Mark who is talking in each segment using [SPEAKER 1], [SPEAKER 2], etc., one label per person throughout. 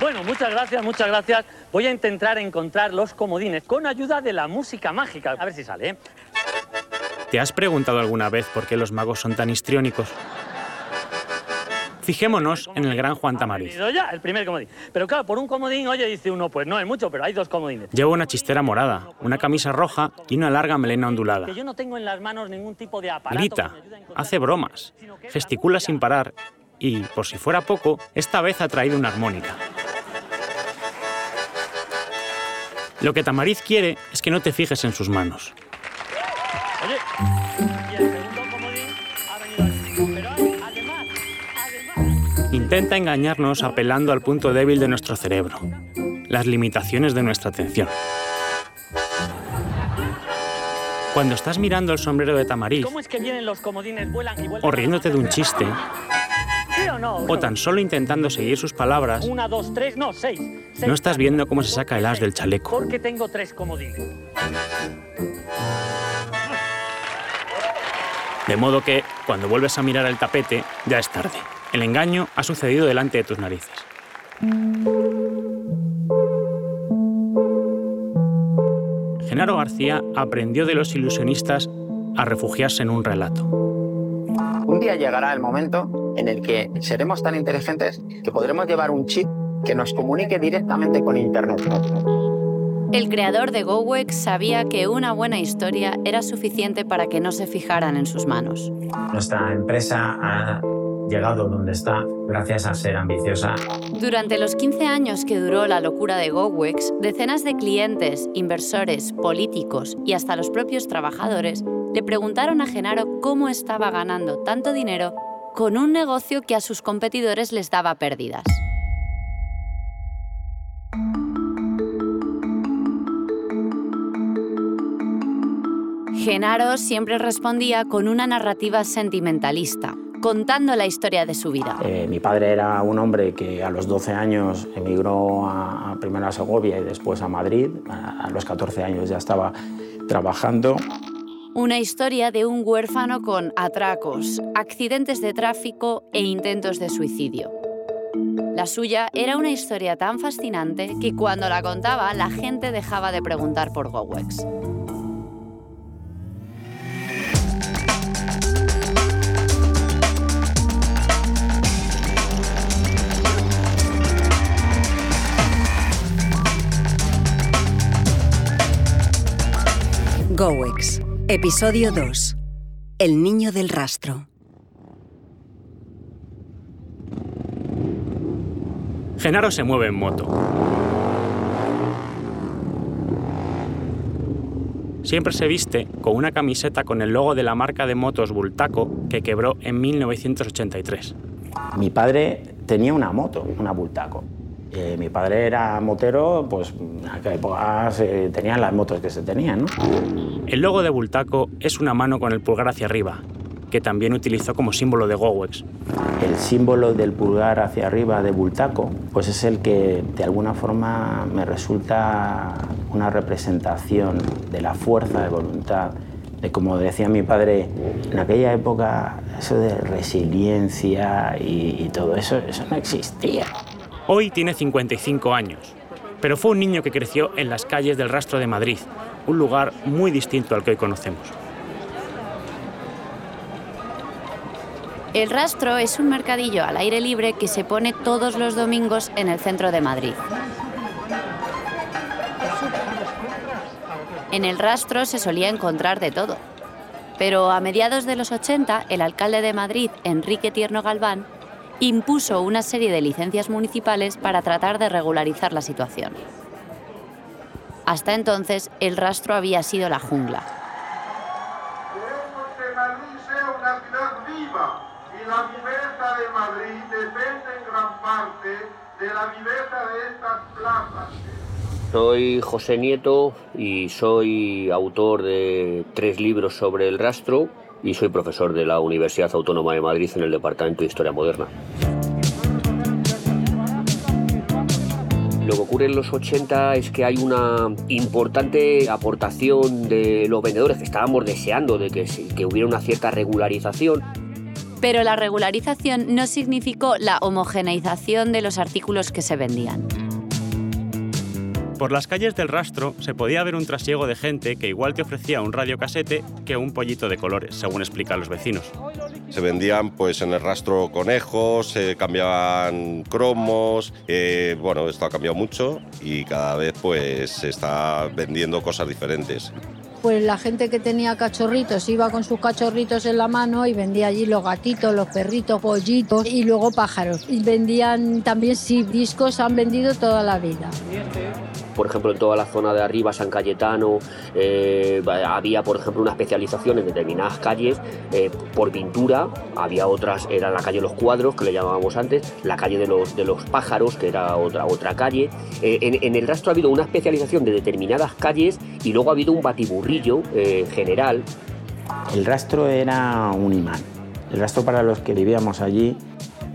[SPEAKER 1] Bueno, muchas gracias, muchas gracias. Voy a intentar encontrar los comodines con ayuda de la música mágica. A ver si sale. ¿eh?
[SPEAKER 2] ¿Te has preguntado alguna vez por qué los magos son tan histriónicos? Fijémonos en el gran Juan Tamariz.
[SPEAKER 1] Ya, el primer comodín. Pero claro, por un comodín, oye, dice uno, pues no es mucho, pero hay dos comodines.
[SPEAKER 2] Lleva una chistera morada, una camisa roja y una larga melena ondulada.
[SPEAKER 1] Que yo no tengo en las manos ningún tipo de aparato.
[SPEAKER 2] Grita, hace bromas, gesticula sin parar y, por si fuera poco, esta vez ha traído una armónica. Lo que Tamariz quiere es que no te fijes en sus manos. Intenta engañarnos apelando al punto débil de nuestro cerebro, las limitaciones de nuestra atención. Cuando estás mirando el sombrero de Tamariz
[SPEAKER 1] ¿Cómo es que vienen los comodines, vuelan y vuelan?
[SPEAKER 2] o riéndote de un chiste,
[SPEAKER 1] ¿Sí o no?
[SPEAKER 2] o tan solo intentando seguir sus palabras,
[SPEAKER 1] Una, dos, tres, no, seis. Seis
[SPEAKER 2] no estás viendo cómo se saca el as del chaleco.
[SPEAKER 1] Porque tengo tres comodines.
[SPEAKER 2] De modo que, cuando vuelves a mirar el tapete, ya es tarde. El engaño ha sucedido delante de tus narices. Genaro García aprendió de los ilusionistas a refugiarse en un relato.
[SPEAKER 3] Un día llegará el momento en el que seremos tan inteligentes que podremos llevar un chip que nos comunique directamente con Internet.
[SPEAKER 4] El creador de GoWex sabía que una buena historia era suficiente para que no se fijaran en sus manos.
[SPEAKER 5] Nuestra empresa ha llegado donde está gracias a ser ambiciosa.
[SPEAKER 4] Durante los 15 años que duró la locura de GoWex, decenas de clientes, inversores, políticos y hasta los propios trabajadores le preguntaron a Genaro cómo estaba ganando tanto dinero con un negocio que a sus competidores les daba pérdidas. Genaro siempre respondía con una narrativa sentimentalista, contando la historia de su vida.
[SPEAKER 3] Eh, mi padre era un hombre que a los 12 años emigró a, a primero a Segovia y después a Madrid. A, a los 14 años ya estaba trabajando.
[SPEAKER 4] Una historia de un huérfano con atracos, accidentes de tráfico e intentos de suicidio. La suya era una historia tan fascinante que cuando la contaba la gente dejaba de preguntar por GoWex.
[SPEAKER 6] GoWex, episodio 2. El niño del rastro.
[SPEAKER 2] Genaro se mueve en moto. Siempre se viste con una camiseta con el logo de la marca de motos Bultaco que quebró en 1983.
[SPEAKER 3] Mi padre tenía una moto, una Bultaco. Eh, mi padre era motero, pues en aquella época se tenían las motos que se tenían, ¿no?
[SPEAKER 2] El logo de Bultaco es una mano con el pulgar hacia arriba, que también utilizó como símbolo de GoWex.
[SPEAKER 3] El símbolo del pulgar hacia arriba de Bultaco, pues es el que de alguna forma me resulta una representación de la fuerza de voluntad, de como decía mi padre, en aquella época eso de resiliencia y, y todo eso, eso no existía.
[SPEAKER 2] Hoy tiene 55 años, pero fue un niño que creció en las calles del Rastro de Madrid, un lugar muy distinto al que hoy conocemos.
[SPEAKER 4] El Rastro es un mercadillo al aire libre que se pone todos los domingos en el centro de Madrid. En el Rastro se solía encontrar de todo. Pero a mediados de los 80, el alcalde de Madrid, Enrique Tierno Galván, impuso una serie de licencias municipales para tratar de regularizar la situación. Hasta entonces, el Rastro había sido la jungla.
[SPEAKER 7] Soy José Nieto y soy autor de tres libros sobre el rastro y soy profesor de la Universidad Autónoma de Madrid en el Departamento de Historia Moderna. Lo que ocurre en los 80 es que hay una importante aportación de los vendedores que estábamos deseando de que, hubiera una cierta regularización.
[SPEAKER 4] Pero la regularización no significó la homogeneización de los artículos que se vendían.
[SPEAKER 2] Por las calles del rastro se podía ver un trasiego de gente que igual te ofrecía un radiocasete que un pollito de colores, según explican los vecinos.
[SPEAKER 8] Se vendían pues en el rastro conejos, se cambiaban cromos, eh, bueno, esto ha cambiado mucho y cada vez pues se está vendiendo cosas diferentes
[SPEAKER 9] pues la gente que tenía cachorritos iba con sus cachorritos en la mano y vendía allí los gatitos, los perritos, pollitos y luego pájaros. Y vendían también, sí, discos han vendido toda la vida
[SPEAKER 7] por ejemplo, en toda la zona de arriba, San Cayetano, eh, había, por ejemplo, una especialización en determinadas calles eh, por pintura, había otras, era la calle Los Cuadros, que le llamábamos antes, la calle de los, Pájaros, que era otra, otra calle. Eh, en, el rastro ha habido una especialización de determinadas calles y luego ha habido un batiburrillo general.
[SPEAKER 3] El rastro era un imán. El rastro para los que vivíamos allí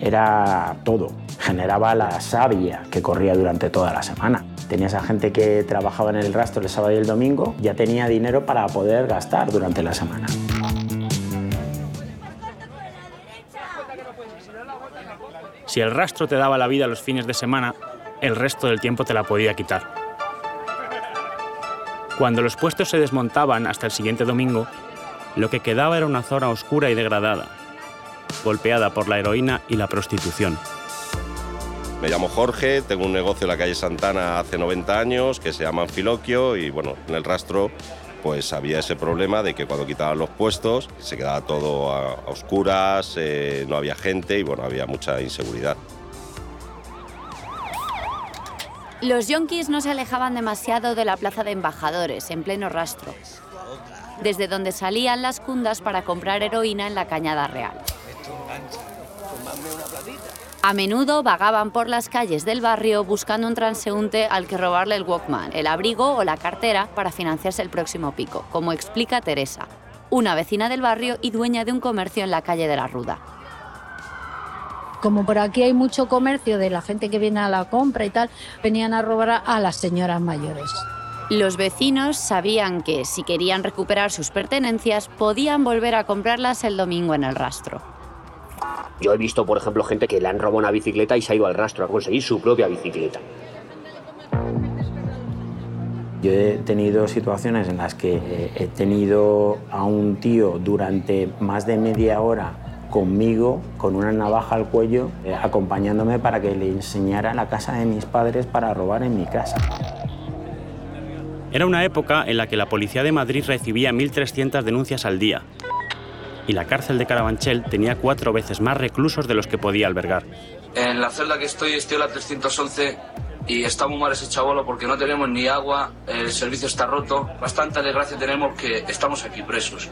[SPEAKER 3] era todo. Generaba la savia que corría durante toda la semana. Tenía esa gente que trabajaba en el rastro el sábado y el domingo, ya tenía dinero para poder gastar durante la semana.
[SPEAKER 2] Si el rastro te daba la vida los fines de semana, el resto del tiempo te la podía quitar. Cuando los puestos se desmontaban hasta el siguiente domingo, lo que quedaba era una zona oscura y degradada, golpeada por la heroína y la prostitución.
[SPEAKER 8] Me llamo Jorge, tengo un negocio en la calle Santana hace 90 años que se llama Anfiloquio y bueno, en el rastro pues había ese problema de que cuando quitaban los puestos se quedaba todo a, oscuras, eh, no había gente y bueno, había mucha inseguridad.
[SPEAKER 4] Los yonkis no se alejaban demasiado de la plaza de embajadores, en pleno rastro, desde donde salían las cundas para comprar heroína en la Cañada Real. A menudo vagaban por las calles del barrio buscando un transeúnte al que robarle el Walkman, el abrigo o la cartera para financiarse el próximo pico, como explica Teresa, una vecina del barrio y dueña de un comercio en la calle de la Ruda.
[SPEAKER 9] Como por aquí hay mucho comercio de la gente que viene a la compra y tal, venían a robar a las señoras mayores.
[SPEAKER 4] Los vecinos sabían que si querían recuperar sus pertenencias podían volver a comprarlas el domingo en el rastro.
[SPEAKER 7] Yo he visto, por ejemplo, gente que le han robado una bicicleta y se ha ido al rastro a conseguir su propia bicicleta.
[SPEAKER 3] Yo he tenido situaciones en las que he tenido a un tío durante más de media hora conmigo, con una navaja al cuello, eh, acompañándome para que le enseñara la casa de mis padres para robar en mi casa.
[SPEAKER 2] Era una época en la que la policía de Madrid recibía 1.300 denuncias al día y la cárcel de Carabanchel tenía cuatro veces más reclusos de los que podía albergar.
[SPEAKER 10] En la celda que estoy, estoy en la 311 y está muy mal ese chabolo porque no tenemos ni agua, el servicio está roto. Bastante desgracia tenemos que estamos aquí presos.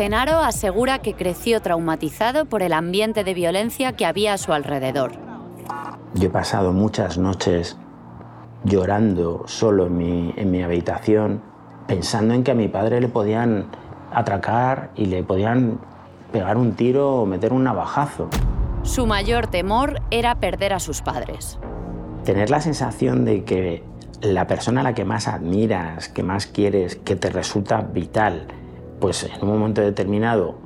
[SPEAKER 4] Genaro asegura que creció traumatizado por el ambiente de violencia que había a su alrededor.
[SPEAKER 3] Yo he pasado muchas noches llorando solo en mi, en mi habitación, pensando en que a mi padre le podían atracar y le podían pegar un tiro o meter un navajazo.
[SPEAKER 4] Su mayor temor era perder a sus padres.
[SPEAKER 3] Tener la sensación de que la persona a la que más admiras, que más quieres, que te resulta vital, pues en un momento determinado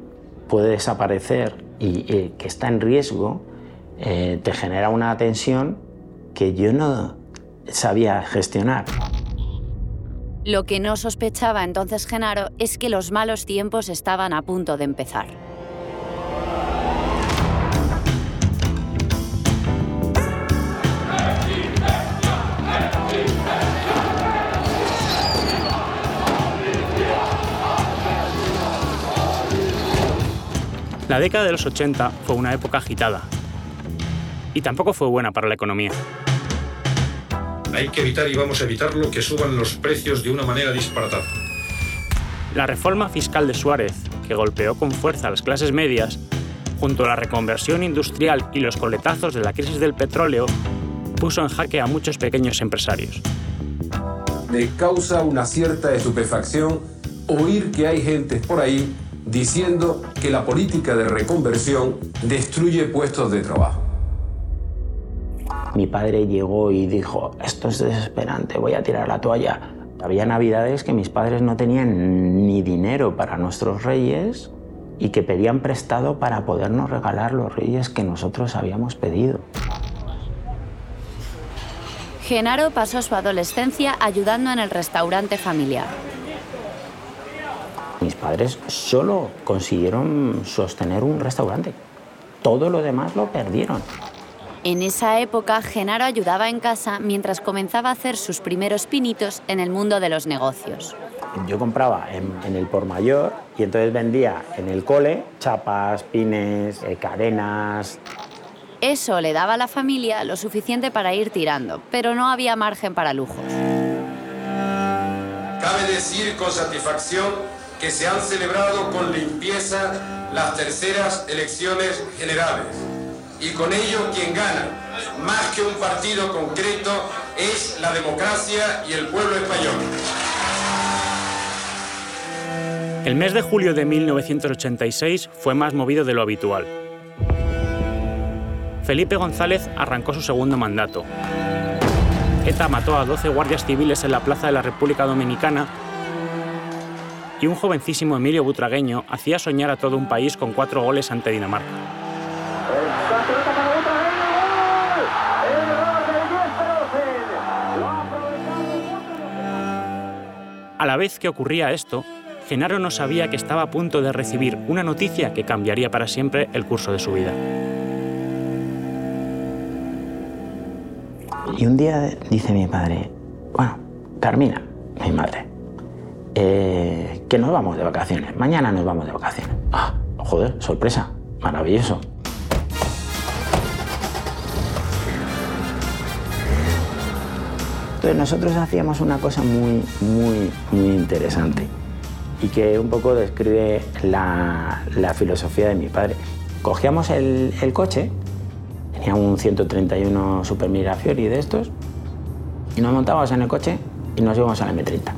[SPEAKER 3] puede desaparecer y eh, que está en riesgo, eh, te genera una tensión que yo no sabía gestionar.
[SPEAKER 4] Lo que no sospechaba entonces Genaro es que los malos tiempos estaban a punto de empezar.
[SPEAKER 2] La década de los 80 fue una época agitada y tampoco fue buena para la economía.
[SPEAKER 11] Hay que evitar y vamos a evitarlo que suban los precios de una manera disparatada.
[SPEAKER 2] La reforma fiscal de Suárez, que golpeó con fuerza a las clases medias, junto a la reconversión industrial y los coletazos de la crisis del petróleo, puso en jaque a muchos pequeños empresarios.
[SPEAKER 12] Me causa una cierta estupefacción oír que hay gente por ahí diciendo que la política de reconversión destruye puestos de trabajo.
[SPEAKER 3] Mi padre llegó y dijo, esto es desesperante, voy a tirar la toalla. Había navidades que mis padres no tenían ni dinero para nuestros reyes y que pedían prestado para podernos regalar los reyes que nosotros habíamos pedido.
[SPEAKER 4] Genaro pasó su adolescencia ayudando en el restaurante familiar.
[SPEAKER 3] Mis padres solo consiguieron sostener un restaurante. Todo lo demás lo perdieron.
[SPEAKER 4] En esa época, Genaro ayudaba en casa mientras comenzaba a hacer sus primeros pinitos en el mundo de los negocios.
[SPEAKER 3] Yo compraba en, el por mayor y entonces vendía en el cole chapas, pines, eh, cadenas.
[SPEAKER 4] Eso le daba a la familia lo suficiente para ir tirando, pero no había margen para lujos.
[SPEAKER 12] Cabe decir con satisfacción que se han celebrado con limpieza las terceras elecciones generales y con ello quien gana, más que un partido concreto, es la democracia y el pueblo español.
[SPEAKER 2] El mes de julio de 1986 fue más movido de lo habitual. Felipe González arrancó su segundo mandato. ETA mató a 12 guardias civiles en la Plaza de la República Dominicana y un jovencísimo Emilio Butragueño hacía soñar a todo un país con cuatro goles ante Dinamarca. A la vez que ocurría esto, Genaro no sabía que estaba a punto de recibir una noticia que cambiaría para siempre el curso de su vida.
[SPEAKER 3] Y un día dice mi padre, bueno, Carmina, mi madre, eh, nos vamos de vacaciones, mañana nos vamos de vacaciones. Ah, joder, sorpresa, maravilloso. Entonces nosotros hacíamos una cosa muy, muy, muy interesante y que un poco describe la, filosofía de mi padre. Cogíamos el, coche, tenía un 131 Super Mirafiori de estos, y nos montábamos en el coche y nos íbamos a la M30.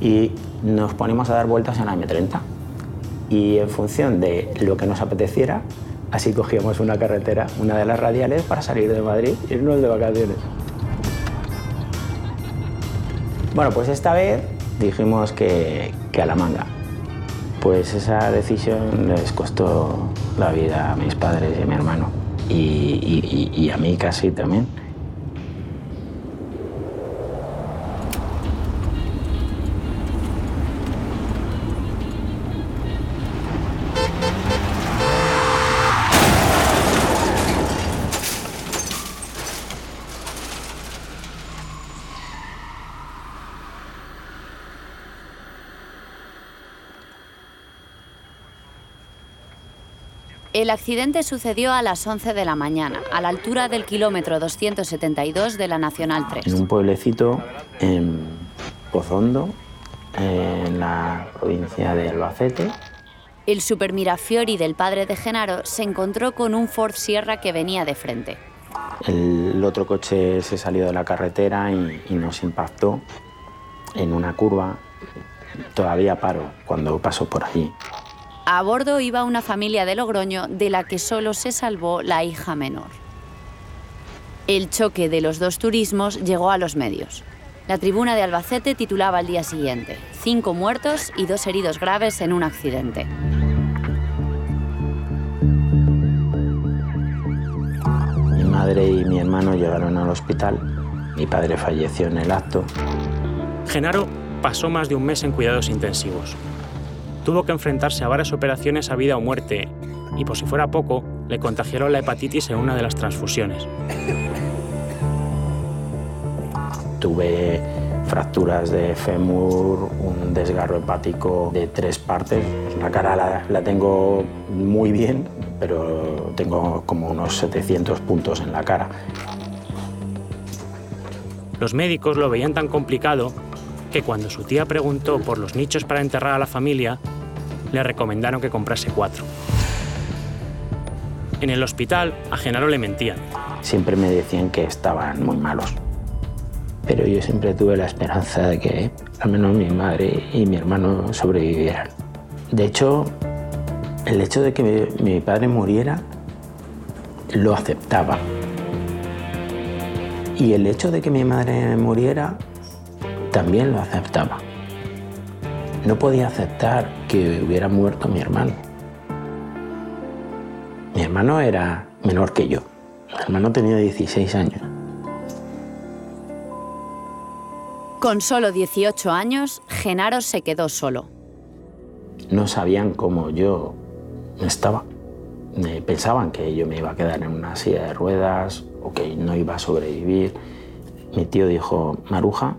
[SPEAKER 3] Y nos poníamos a dar vueltas en la M30. Y en función de lo que nos apeteciera, así cogíamos una carretera, una de las radiales, para salir de Madrid y irnos de vacaciones. Bueno, pues esta vez dijimos que, a la manga. Pues esa decisión les costó la vida a mis padres y a mi hermano. y a mí casi también.
[SPEAKER 4] El accidente sucedió a las 11 de la mañana, a la altura del kilómetro 272 de la Nacional 3.
[SPEAKER 3] En un pueblecito en Pozondo, en la provincia de Albacete.
[SPEAKER 4] El Super Mirafiori del padre de Genaro se encontró con un Ford Sierra que venía de frente.
[SPEAKER 3] El otro coche se salió de la carretera y, y nos impactó en una curva. Todavía paro cuando paso por allí.
[SPEAKER 4] A bordo iba una familia de Logroño de la que solo se salvó la hija menor. El choque de los dos turismos llegó a los medios. La tribuna de Albacete titulaba al día siguiente, cinco muertos y dos heridos graves en un accidente.
[SPEAKER 3] Mi madre y mi hermano llegaron al hospital. Mi padre falleció en el acto.
[SPEAKER 2] Genaro pasó más de un mes en cuidados intensivos tuvo que enfrentarse a varias operaciones a vida o muerte y por si fuera poco, le contagiaron la hepatitis en una de las transfusiones.
[SPEAKER 3] Tuve fracturas de fémur, un desgarro hepático de tres partes. La cara la, tengo muy bien, pero tengo como unos 700 puntos en la cara.
[SPEAKER 2] Los médicos lo veían tan complicado que cuando su tía preguntó por los nichos para enterrar a la familia, le recomendaron que comprase cuatro. En el hospital, a Genaro le mentían.
[SPEAKER 3] Siempre me decían que estaban muy malos. Pero yo siempre tuve la esperanza de que al menos mi madre y mi hermano sobrevivieran. De hecho, el hecho de que mi, padre muriera lo aceptaba. Y el hecho de que mi madre muriera también lo aceptaba. No podía aceptar que hubiera muerto mi hermano. Mi hermano era menor que yo. Mi hermano tenía 16 años.
[SPEAKER 4] Con solo 18 años, Genaro se quedó solo.
[SPEAKER 3] No sabían cómo yo estaba. Pensaban que yo me iba a quedar en una silla de ruedas o que no iba a sobrevivir. Mi tío dijo, Maruja,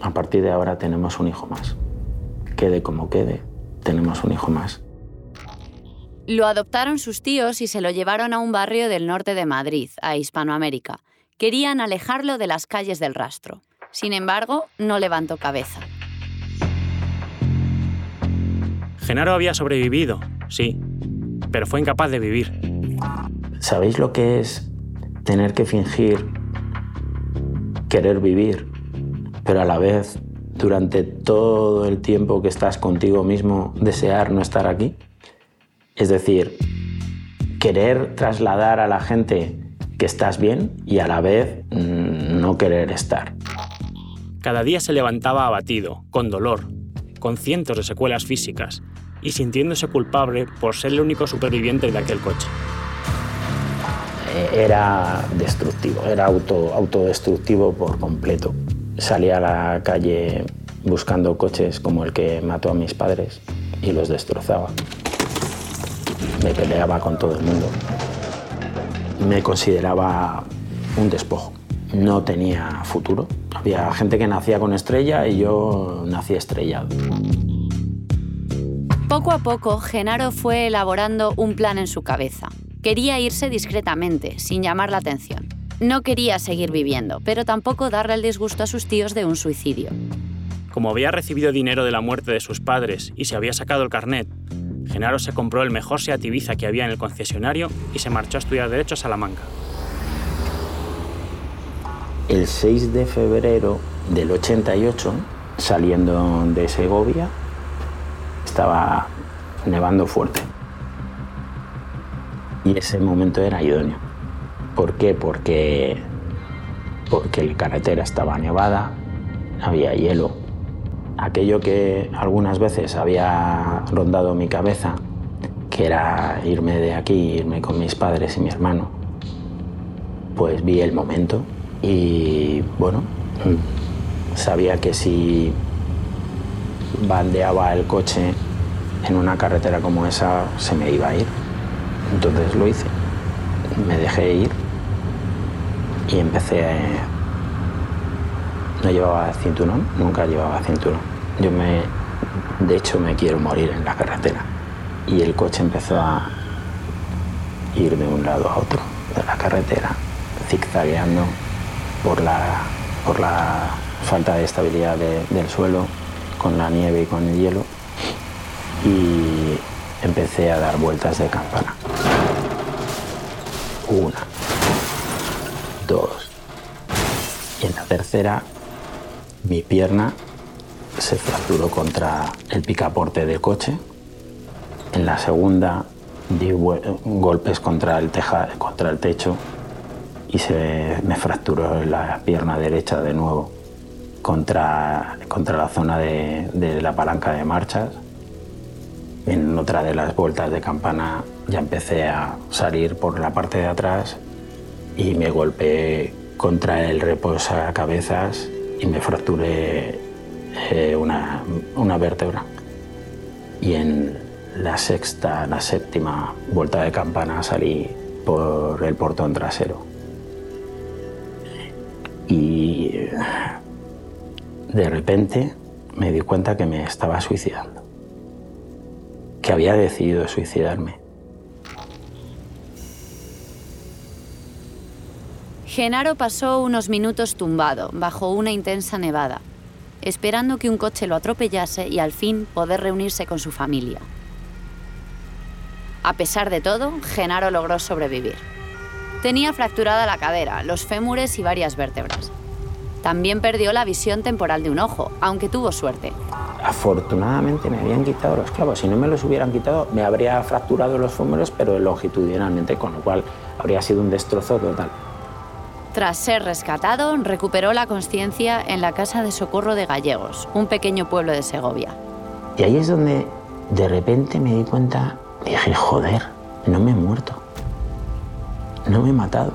[SPEAKER 3] a partir de ahora tenemos un hijo más. Quede como quede, tenemos un hijo más.
[SPEAKER 4] Lo adoptaron sus tíos y se lo llevaron a un barrio del norte de Madrid, a Hispanoamérica. Querían alejarlo de las calles del rastro. Sin embargo, no levantó cabeza.
[SPEAKER 2] Genaro había sobrevivido, sí, pero fue incapaz de vivir.
[SPEAKER 3] ¿Sabéis lo que es tener que fingir querer vivir, pero a la vez durante todo el tiempo que estás contigo mismo desear no estar aquí? Es decir, querer trasladar a la gente que estás bien y a la vez mm, no querer estar.
[SPEAKER 2] Cada día se levantaba abatido, con dolor, con cientos de secuelas físicas y sintiéndose culpable por ser el único superviviente de aquel coche.
[SPEAKER 3] Eh, Era destructivo, era auto, autodestructivo por completo. Salía a la calle buscando coches como el que mató a mis padres y los destrozaba. Me peleaba con todo el mundo. Me consideraba un despojo. No tenía futuro. Había gente que nacía con estrella y yo nací estrellado.
[SPEAKER 4] Poco a poco, Genaro fue elaborando un plan en su cabeza. Quería irse discretamente, sin llamar la atención. No quería seguir viviendo, pero tampoco darle el disgusto a sus tíos de un suicidio.
[SPEAKER 2] Como había recibido dinero de la muerte de sus padres y se había sacado el carnet, Genaro se compró el mejor Seat Ibiza que había en el concesionario y se marchó a estudiar Derecho a Salamanca.
[SPEAKER 3] El 6 de febrero del 88, saliendo de Segovia, estaba nevando fuerte. Y ese momento era idóneo. ¿Por qué? Porque, porque la carretera estaba nevada, había hielo. Aquello que algunas veces había rondado mi cabeza, que era irme de aquí, irme con mis padres y mi hermano, pues vi el momento y bueno, sabía que si bandeaba el coche en una carretera como esa, se me iba a ir. Entonces lo hice. Me dejé ir y empecé a... No llevaba cinturón, nunca llevaba cinturón. Yo me... De hecho, me quiero morir en la carretera. Y el coche empezó a ir de un lado a otro de la carretera, zigzagueando por la, por la falta de estabilidad de- del suelo, con la nieve y con el hielo. Y empecé a dar vueltas de campana. Una, Y en la tercera, mi pierna se fracturó contra el picaporte del coche. En la segunda, di golpes contra el, teja- contra el techo y se me fracturó la pierna derecha de nuevo contra, contra la zona de la palanca de marchas. En otra de las vueltas de campana ya empecé a salir por la parte de atrás y me golpeé contra el reposacabezas y me fracturé eh, una, una vértebra. Y en la sexta, la séptima vuelta de campana salí por el portón trasero. Y de repente me di cuenta que me estaba suicidando, que había decidido suicidarme.
[SPEAKER 4] Genaro pasó unos minutos tumbado, bajo una intensa nevada, esperando que un coche lo atropellase y al fin poder reunirse con su familia. A pesar de todo, Genaro logró sobrevivir. Tenía fracturada la cadera, los fémures y varias vértebras. También perdió la visión temporal de un ojo, aunque tuvo suerte.
[SPEAKER 3] Afortunadamente me habían quitado los clavos. Si no me los hubieran quitado, me habría fracturado los fémures, pero longitudinalmente, con lo cual habría sido un destrozo total.
[SPEAKER 4] Tras ser rescatado, recuperó la conciencia en la Casa de Socorro de Gallegos, un pequeño pueblo de Segovia.
[SPEAKER 3] Y ahí es donde de repente me di cuenta, dije, joder, no me he muerto. no me he matado.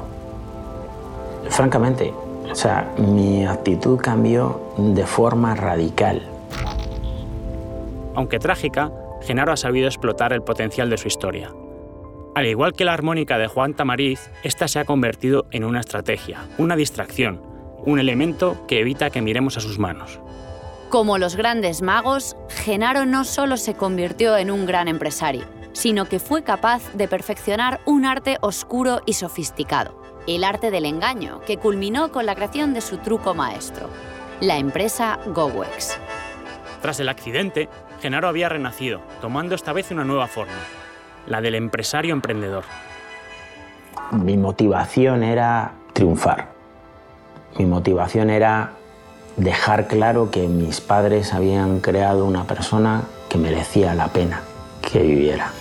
[SPEAKER 3] Francamente, o sea, mi actitud cambió de forma radical.
[SPEAKER 2] Aunque trágica, Genaro ha sabido explotar el potencial de su historia. Al igual que la armónica de Juan Tamariz, esta se ha convertido en una estrategia, una distracción, un elemento que evita que miremos a sus manos.
[SPEAKER 4] Como los grandes magos, Genaro no solo se convirtió en un gran empresario, sino que fue capaz de perfeccionar un arte oscuro y sofisticado, el arte del engaño, que culminó con la creación de su truco maestro, la empresa GoWex.
[SPEAKER 2] Tras el accidente, Genaro había renacido, tomando esta vez una nueva forma, la del empresario emprendedor.
[SPEAKER 3] Mi motivación era triunfar. Mi motivación era dejar claro que mis padres habían creado una persona que merecía la pena que viviera.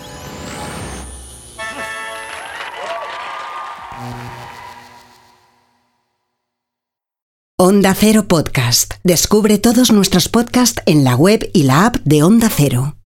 [SPEAKER 6] Onda Cero Podcast. Descubre todos nuestros podcasts en la web y la app de Onda Cero.